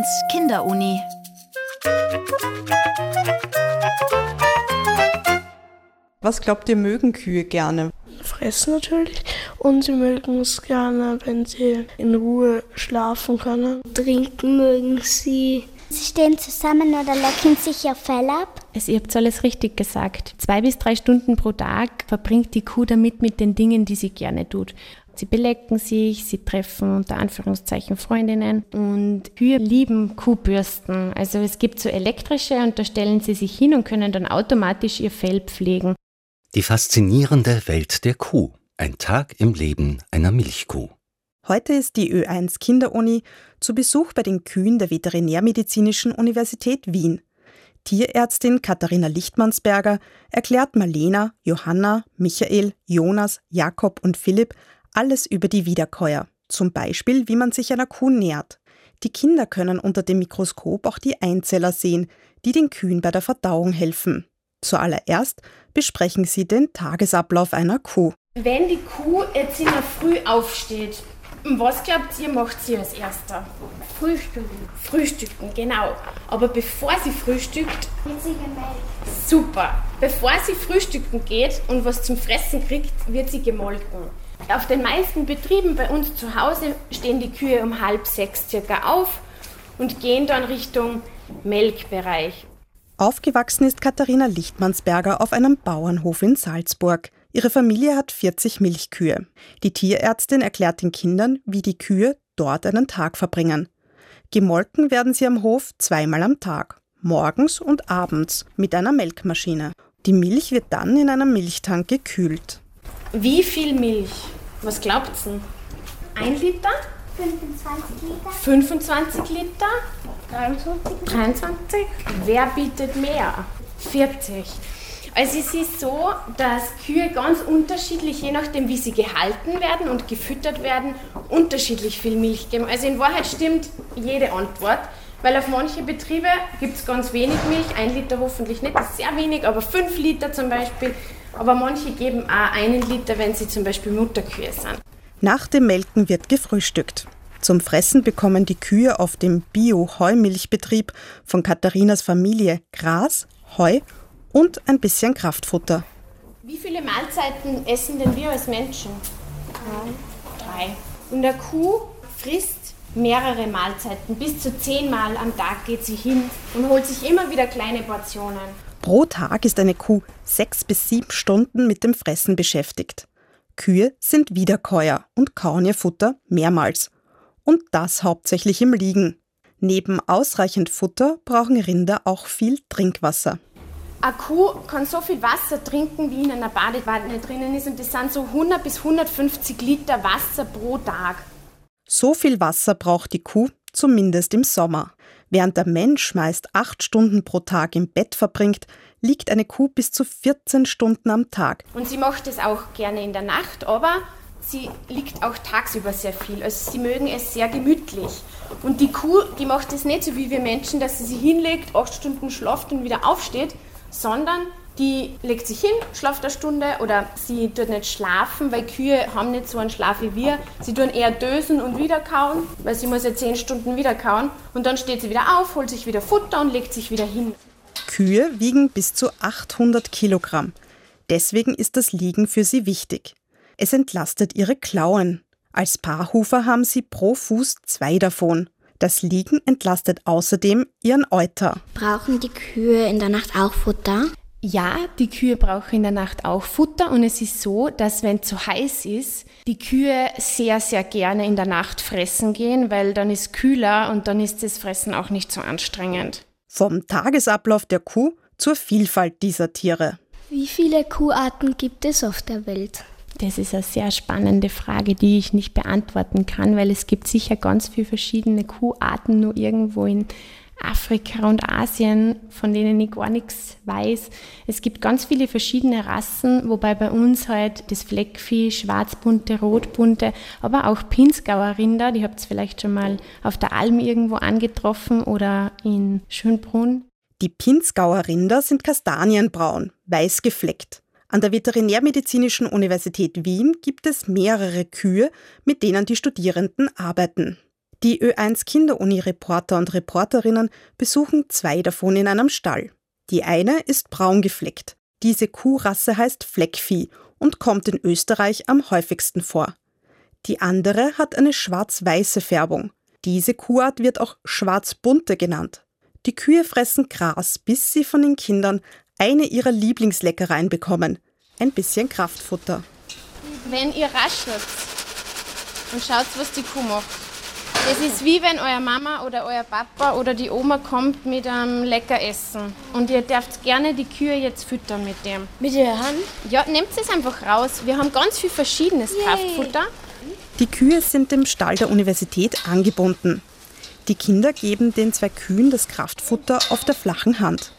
Ö1 Kinderuni. Was glaubt ihr, mögen Kühe gerne? Fressen natürlich. Und sie mögen es gerne, wenn sie in Ruhe schlafen können. Trinken mögen sie. Sie stehen zusammen oder lecken sich ihr Fell ab. Es, ihr habt alles richtig gesagt. Zwei bis drei Stunden pro Tag verbringt die Kuh damit mit den Dingen, die sie gerne tut. Sie belecken sich, sie treffen unter Anführungszeichen Freundinnen und Kühe lieben Kuhbürsten. Also es gibt so elektrische und da stellen sie sich hin und können dann automatisch ihr Fell pflegen. Die faszinierende Welt der Kuh. Ein Tag im Leben einer Milchkuh. Heute ist die Ö1 Kinderuni zu Besuch bei den Kühen der Veterinärmedizinischen Universität Wien. Tierärztin Katharina Lichtmannsberger erklärt Marlena, Johanna, Michael, Jonas, Jakob und Philipp alles über die Wiederkäuer. Zum Beispiel, wie man sich einer Kuh nährt. Die Kinder können unter dem Mikroskop auch die Einzeller sehen, die den Kühen bei der Verdauung helfen. Zuallererst besprechen sie den Tagesablauf einer Kuh. Wenn die Kuh jetzt in der Früh aufsteht, was glaubt ihr, macht sie als erster? Frühstücken. Frühstücken, genau. Aber bevor sie frühstückt, Wird sie gemeldet. super. Bevor sie frühstücken geht und was zum Fressen kriegt, wird sie gemolken. Auf den meisten Betrieben bei uns zu Hause stehen die Kühe um halb sechs circa auf und gehen dann Richtung Melkbereich. Aufgewachsen ist Katharina Lichtmannsberger auf einem Bauernhof in Salzburg. Ihre Familie hat 40 Milchkühe. Die Tierärztin erklärt den Kindern, wie die Kühe dort einen Tag verbringen. Gemolken werden sie am Hof zweimal am Tag, morgens und abends mit einer Melkmaschine. Die Milch wird dann in einem Milchtank gekühlt. Wie viel Milch? Was glaubt ihr? Ein Liter? 25 Liter. 25 Liter? 23. 23? Wer bietet mehr? 40. Also es ist so, dass Kühe ganz unterschiedlich, je nachdem wie sie gehalten werden und gefüttert werden, unterschiedlich viel Milch geben. Also in Wahrheit stimmt jede Antwort, weil auf manche Betriebe gibt es ganz wenig Milch, ein Liter hoffentlich nicht, das ist sehr wenig, aber fünf Liter zum Beispiel. Aber manche geben auch einen Liter, wenn sie zum Beispiel Mutterkühe sind. Nach dem Melken wird gefrühstückt. Zum Fressen bekommen die Kühe auf dem Bio-Heumilchbetrieb von Katharinas Familie Gras, Heu und ein bisschen Kraftfutter. Wie viele Mahlzeiten essen denn wir als Menschen? Drei. Drei. Und eine Kuh frisst mehrere Mahlzeiten. Bis zu zehnmal am Tag geht sie hin und holt sich immer wieder kleine Portionen. Pro Tag ist eine Kuh sechs bis sieben Stunden mit dem Fressen beschäftigt. Kühe sind Wiederkäuer und kauen ihr Futter mehrmals. Und das hauptsächlich im Liegen. Neben ausreichend Futter brauchen Rinder auch viel Trinkwasser. Eine Kuh kann so viel Wasser trinken, wie in einer Badewanne drinnen ist. Und das sind so 100 bis 150 Liter Wasser pro Tag. So viel Wasser braucht die Kuh, zumindest im Sommer. Während der Mensch meist acht Stunden pro Tag im Bett verbringt, liegt eine Kuh bis zu 14 Stunden am Tag. Und sie macht es auch gerne in der Nacht, aber sie liegt auch tagsüber sehr viel. Also sie mögen es sehr gemütlich. Und die Kuh, die macht es nicht so wie wir Menschen, dass sie sich hinlegt, acht Stunden schlaft und wieder aufsteht, sondern die legt sich hin, schlaft eine Stunde oder sie tut nicht schlafen, weil Kühe haben nicht so einen Schlaf wie wir. Sie tun eher dösen und wieder kauen, weil sie muss ja zehn Stunden wieder kauen. Und dann steht sie wieder auf, holt sich wieder Futter und legt sich wieder hin. Kühe wiegen bis zu 800 Kilogramm. Deswegen ist das Liegen für sie wichtig. Es entlastet ihre Klauen. Als Paarhufer haben sie pro Fuß zwei davon. Das Liegen entlastet außerdem ihren Euter. Brauchen die Kühe in der Nacht auch Futter? Ja, die Kühe brauchen in der Nacht auch Futter und es ist so, dass wenn es zu heiß ist, die Kühe sehr, sehr gerne in der Nacht fressen gehen, weil dann ist kühler und dann ist das Fressen auch nicht so anstrengend. Vom Tagesablauf der Kuh zur Vielfalt dieser Tiere. Wie viele Kuharten gibt es auf der Welt? Das ist eine sehr spannende Frage, die ich nicht beantworten kann, weil es gibt sicher ganz viele verschiedene Kuharten nur irgendwo in Afrika und Asien, von denen ich gar nichts weiß. Es gibt ganz viele verschiedene Rassen, wobei bei uns halt das Fleckvieh, schwarzbunte, rotbunte, aber auch Pinsgauer Rinder, die habt ihr vielleicht schon mal auf der Alm irgendwo angetroffen oder in Schönbrunn. Die Pinzgauer Rinder sind kastanienbraun, weiß gefleckt. An der Veterinärmedizinischen Universität Wien gibt es mehrere Kühe, mit denen die Studierenden arbeiten. Die Ö1 Kinderuni-Reporter und Reporterinnen besuchen zwei davon in einem Stall. Die eine ist braun gefleckt. Diese Kuhrasse heißt Fleckvieh und kommt in Österreich am häufigsten vor. Die andere hat eine schwarz-weiße Färbung. Diese Kuhart wird auch schwarz-bunte genannt. Die Kühe fressen Gras, bis sie von den Kindern eine ihrer Lieblingsleckereien bekommen. Ein bisschen Kraftfutter. Wenn ihr raschelt und schaut, was die Kuh macht. Das ist wie wenn euer Mama oder euer Papa oder die Oma kommt mit einem lecker Essen. Und ihr dürft gerne die Kühe jetzt füttern mit dem. Mit der Hand? Ja, nehmt es einfach raus. Wir haben ganz viel verschiedenes Kraftfutter. Die Kühe sind dem Stall der Universität angebunden. Die Kinder geben den zwei Kühen das Kraftfutter auf der flachen Hand.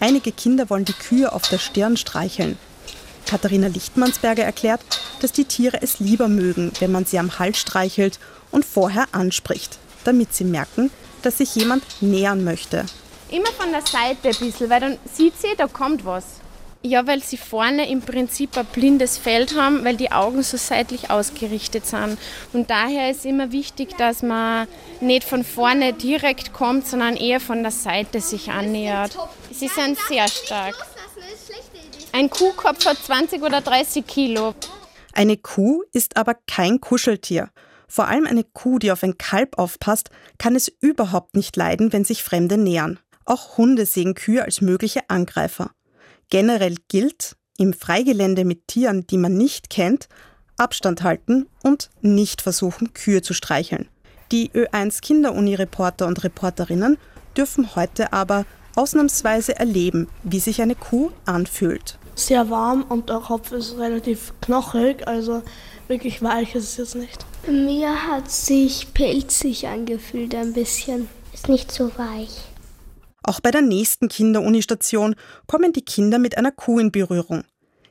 Einige Kinder wollen die Kühe auf der Stirn streicheln. Katharina Lichtmannsberger erklärt, dass die Tiere es lieber mögen, wenn man sie am Hals streichelt und vorher anspricht, damit sie merken, dass sich jemand nähern möchte. Immer von der Seite ein bisschen, weil dann sieht sie, da kommt was. Ja, weil sie vorne im Prinzip ein blindes Feld haben, weil die Augen so seitlich ausgerichtet sind. Und daher ist immer wichtig, dass man nicht von vorne direkt kommt, sondern eher von der Seite sich annähert. Sie sind sehr stark. Ein Kuhkopf hat 20 oder 30 Kilo. Eine Kuh ist aber kein Kuscheltier. Vor allem eine Kuh, die auf ein Kalb aufpasst, kann es überhaupt nicht leiden, wenn sich Fremde nähern. Auch Hunde sehen Kühe als mögliche Angreifer. Generell gilt, im Freigelände mit Tieren, die man nicht kennt, Abstand halten und nicht versuchen, Kühe zu streicheln. Die Ö1 Kinderuni-Reporter und Reporterinnen dürfen heute aber ausnahmsweise erleben, wie sich eine Kuh anfühlt. Sehr warm und der Kopf ist relativ knochig, also wirklich weich ist es jetzt nicht. Mir hat sich pelzig angefühlt ein bisschen. Ist nicht so weich. Auch bei der nächsten Kinderunistation kommen die Kinder mit einer Kuh in Berührung.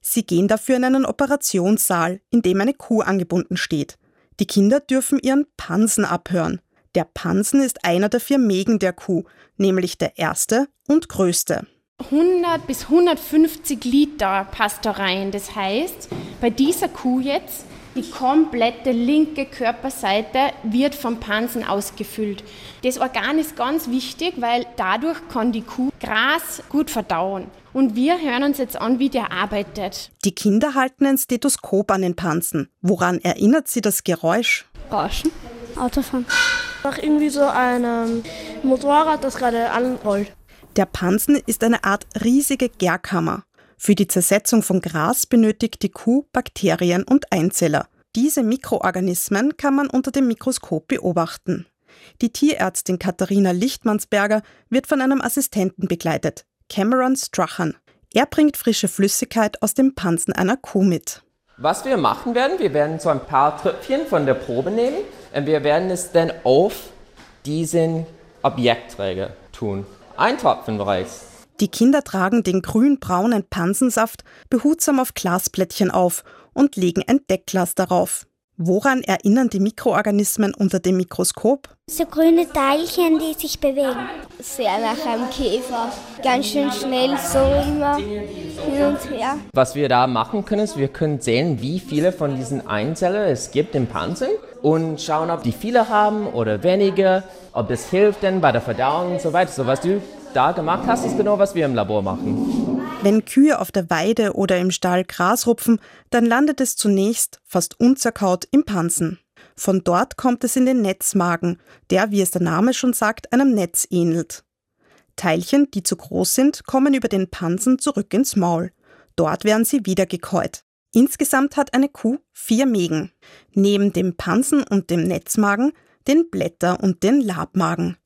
Sie gehen dafür in einen Operationssaal, in dem eine Kuh angebunden steht. Die Kinder dürfen ihren Pansen abhören. Der Pansen ist einer der vier Mägen der Kuh, nämlich der erste und größte. 100 bis 150 Liter passt da rein. Das heißt, bei dieser Kuh jetzt, die komplette linke Körperseite wird vom Pansen ausgefüllt. Das Organ ist ganz wichtig, weil dadurch kann die Kuh Gras gut verdauen. Und wir hören uns jetzt an, wie der arbeitet. Die Kinder halten ein Stethoskop an den Pansen. Woran erinnert sie das Geräusch? Rauschen. Autofahren. Nach irgendwie so einem Motorrad, das gerade anrollt. Der Pansen ist eine Art riesige Gärkammer. Für die Zersetzung von Gras benötigt die Kuh Bakterien und Einzeller. Diese Mikroorganismen kann man unter dem Mikroskop beobachten. Die Tierärztin Katharina Lichtmannsberger wird von einem Assistenten begleitet, Cameron Strachan. Er bringt frische Flüssigkeit aus dem Pansen einer Kuh mit. Was wir machen werden, wir werden so ein paar Tröpfchen von der Probe nehmen und wir werden es dann auf diesen Objektträger tun. Ein Tropfen reicht. Die Kinder tragen den grün-braunen Pansensaft behutsam auf Glasplättchen auf und legen ein Deckglas darauf. Woran erinnern die Mikroorganismen unter dem Mikroskop? So grüne Teilchen, die sich bewegen. Sehr nach einem Käfer. Ganz schön schnell so immer hin und her. Was wir da machen können, ist, wir können sehen, wie viele von diesen Einzellern es gibt im Pansen und schauen, ob die viele haben oder weniger, ob das hilft denn bei der Verdauung und so weiter. So was du da gemacht hast, ist genau, was wir im Labor machen. Wenn Kühe auf der Weide oder im Stall Gras rupfen, dann landet es zunächst, fast unzerkaut, im Pansen. Von dort kommt es in den Netzmagen, der, wie es der Name schon sagt, einem Netz ähnelt. Teilchen, die zu groß sind, kommen über den Pansen zurück ins Maul. Dort werden sie wieder gekäut. Insgesamt hat eine Kuh vier Mägen. Neben dem Pansen und dem Netzmagen den Blätter- und den Labmagen.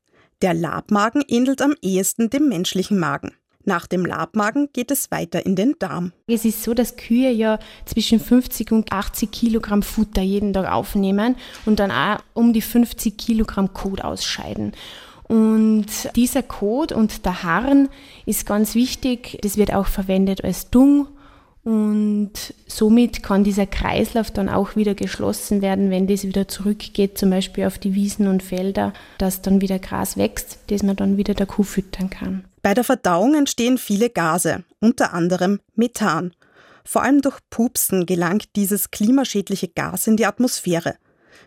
Der Labmagen ähnelt am ehesten dem menschlichen Magen. Nach dem Labmagen geht es weiter in den Darm. Es ist so, dass Kühe ja zwischen 50 und 80 Kilogramm Futter jeden Tag aufnehmen und dann auch um die 50 Kilogramm Kot ausscheiden. Und dieser Kot und der Harn ist ganz wichtig. Das wird auch verwendet als Dung und somit kann dieser Kreislauf dann auch wieder geschlossen werden, wenn das wieder zurückgeht, zum Beispiel auf die Wiesen und Felder, dass dann wieder Gras wächst, das man dann wieder der Kuh füttern kann. Bei der Verdauung entstehen viele Gase, unter anderem Methan. Vor allem durch Pupsen gelangt dieses klimaschädliche Gas in die Atmosphäre.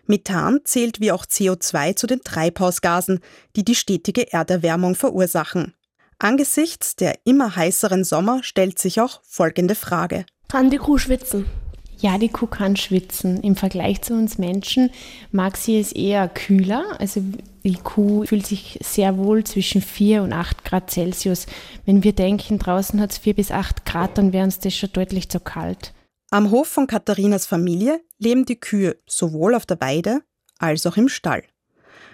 Methan zählt wie auch CO2 zu den Treibhausgasen, die die stetige Erderwärmung verursachen. Angesichts der immer heißeren Sommer stellt sich auch folgende Frage. Kann die Kuh schwitzen? Ja, die Kuh kann schwitzen. Im Vergleich zu uns Menschen mag sie es eher kühler. Also die Kuh fühlt sich sehr wohl zwischen 4 und 8 Grad Celsius. Wenn wir denken, draußen hat es 4 bis 8 Grad, dann wäre uns das schon deutlich zu kalt. Am Hof von Katharinas Familie leben die Kühe sowohl auf der Weide als auch im Stall.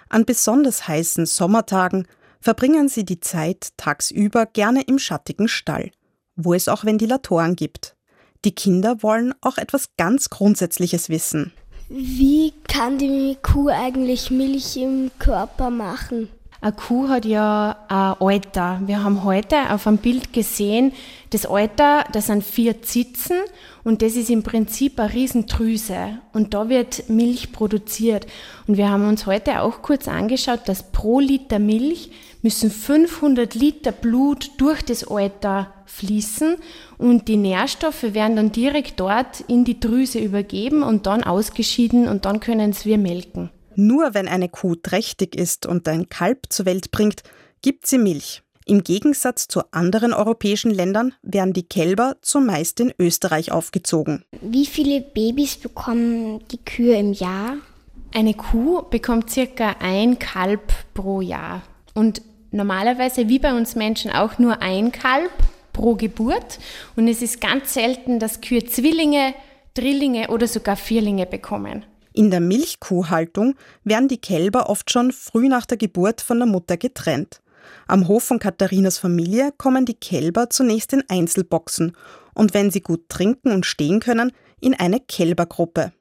An besonders heißen Sommertagen verbringen sie die Zeit tagsüber gerne im schattigen Stall, wo es auch Ventilatoren gibt. Die Kinder wollen auch etwas ganz Grundsätzliches wissen. Wie kann die Kuh eigentlich Milch im Körper machen? Eine Kuh hat ja ein Alter. Wir haben heute auf einem Bild gesehen, das Alter, das sind vier Zitzen und das ist im Prinzip eine Riesendrüse und da wird Milch produziert. Und wir haben uns heute auch kurz angeschaut, dass pro Liter Milch müssen 500 Liter Blut durch das Alter fließen und die Nährstoffe werden dann direkt dort in die Drüse übergeben und dann ausgeschieden und dann können es wir melken. Nur wenn eine Kuh trächtig ist und ein Kalb zur Welt bringt, gibt sie Milch. Im Gegensatz zu anderen europäischen Ländern werden die Kälber zumeist in Österreich aufgezogen. Wie viele Babys bekommen die Kühe im Jahr? Eine Kuh bekommt circa ein Kalb pro Jahr. Und normalerweise wie bei uns Menschen auch nur ein Kalb pro Geburt. Und es ist ganz selten, dass Kühe Zwillinge, Drillinge oder sogar Vierlinge bekommen. In der Milchkuhhaltung werden die Kälber oft schon früh nach der Geburt von der Mutter getrennt. Am Hof von Katharinas Familie kommen die Kälber zunächst in Einzelboxen und wenn sie gut trinken und stehen können, in eine Kälbergruppe.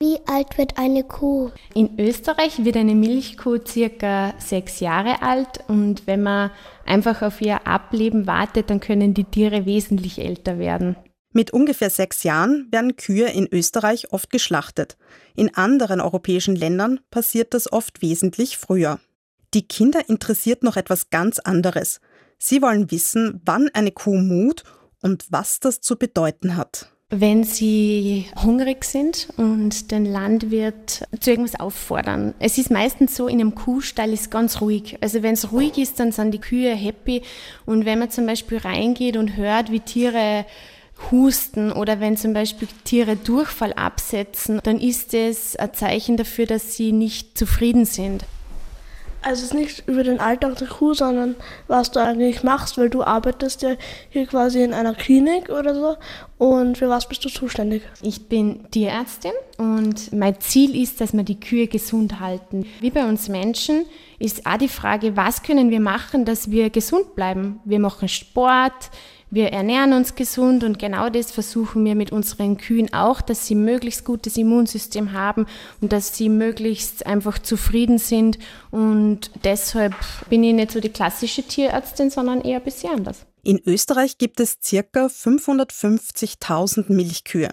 Wie alt wird eine Kuh? In Österreich wird eine Milchkuh circa sechs Jahre alt und wenn man einfach auf ihr Ableben wartet, dann können die Tiere wesentlich älter werden. Mit ungefähr sechs Jahren werden Kühe in Österreich oft geschlachtet. In anderen europäischen Ländern passiert das oft wesentlich früher. Die Kinder interessiert noch etwas ganz anderes. Sie wollen wissen, wann eine Kuh mut und was das zu bedeuten hat wenn sie hungrig sind und den Landwirt zu irgendwas auffordern. Es ist meistens so, in einem Kuhstall ist ganz ruhig. Also wenn es ruhig ist, dann sind die Kühe happy. Und wenn man zum Beispiel reingeht und hört, wie Tiere husten oder wenn zum Beispiel Tiere Durchfall absetzen, dann ist es ein Zeichen dafür, dass sie nicht zufrieden sind. Also es ist nicht über den Alltag der Kuh, sondern was du eigentlich machst, weil du arbeitest ja hier quasi in einer Klinik oder so. Und für was bist du zuständig? Ich bin Tierärztin und mein Ziel ist, dass wir die Kühe gesund halten. Wie bei uns Menschen ist auch die Frage, was können wir machen, dass wir gesund bleiben? Wir machen Sport, wir ernähren uns gesund und genau das versuchen wir mit unseren Kühen auch, dass sie möglichst gutes Immunsystem haben und dass sie möglichst einfach zufrieden sind. Und deshalb bin ich nicht so die klassische Tierärztin, sondern eher ein bisschen anders. In Österreich gibt es ca. 550.000 Milchkühe.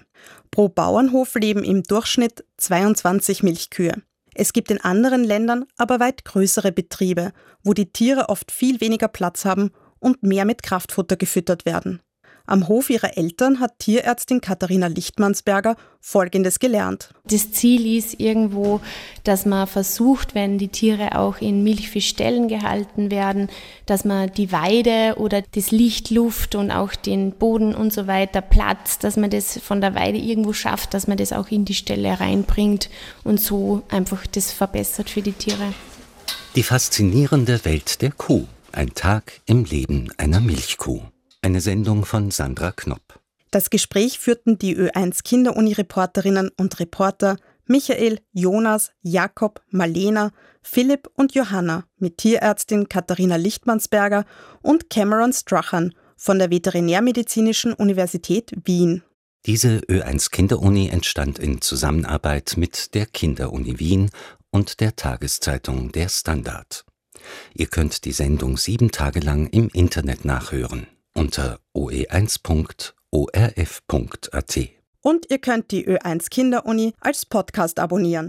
Pro Bauernhof leben im Durchschnitt 22 Milchkühe. Es gibt in anderen Ländern aber weit größere Betriebe, wo die Tiere oft viel weniger Platz haben und mehr mit Kraftfutter gefüttert werden. Am Hof ihrer Eltern hat Tierärztin Katharina Lichtmannsberger Folgendes gelernt. Das Ziel ist irgendwo, dass man versucht, wenn die Tiere auch in Milchfischstellen gehalten werden, dass man die Weide oder das Licht, Luft und auch den Boden und so weiter, Platz, dass man das von der Weide irgendwo schafft, dass man das auch in die Stelle reinbringt und so einfach das verbessert für die Tiere. Die faszinierende Welt der Kuh. Ein Tag im Leben einer Milchkuh. Eine Sendung von Sandra Knopp. Das Gespräch führten die Ö1 Kinderuni-Reporterinnen und Reporter Michael, Jonas, Jakob, Marlena, Philipp und Johanna mit Tierärztin Katharina Lichtmannsberger und Cameron Strachan von der Veterinärmedizinischen Universität Wien. Diese Ö1 Kinderuni entstand in Zusammenarbeit mit der Kinderuni Wien und der Tageszeitung Der Standard. Ihr könnt die Sendung sieben Tage lang im Internet nachhören unter oe1.orf.at. Und ihr könnt die Ö1 Kinderuni als Podcast abonnieren.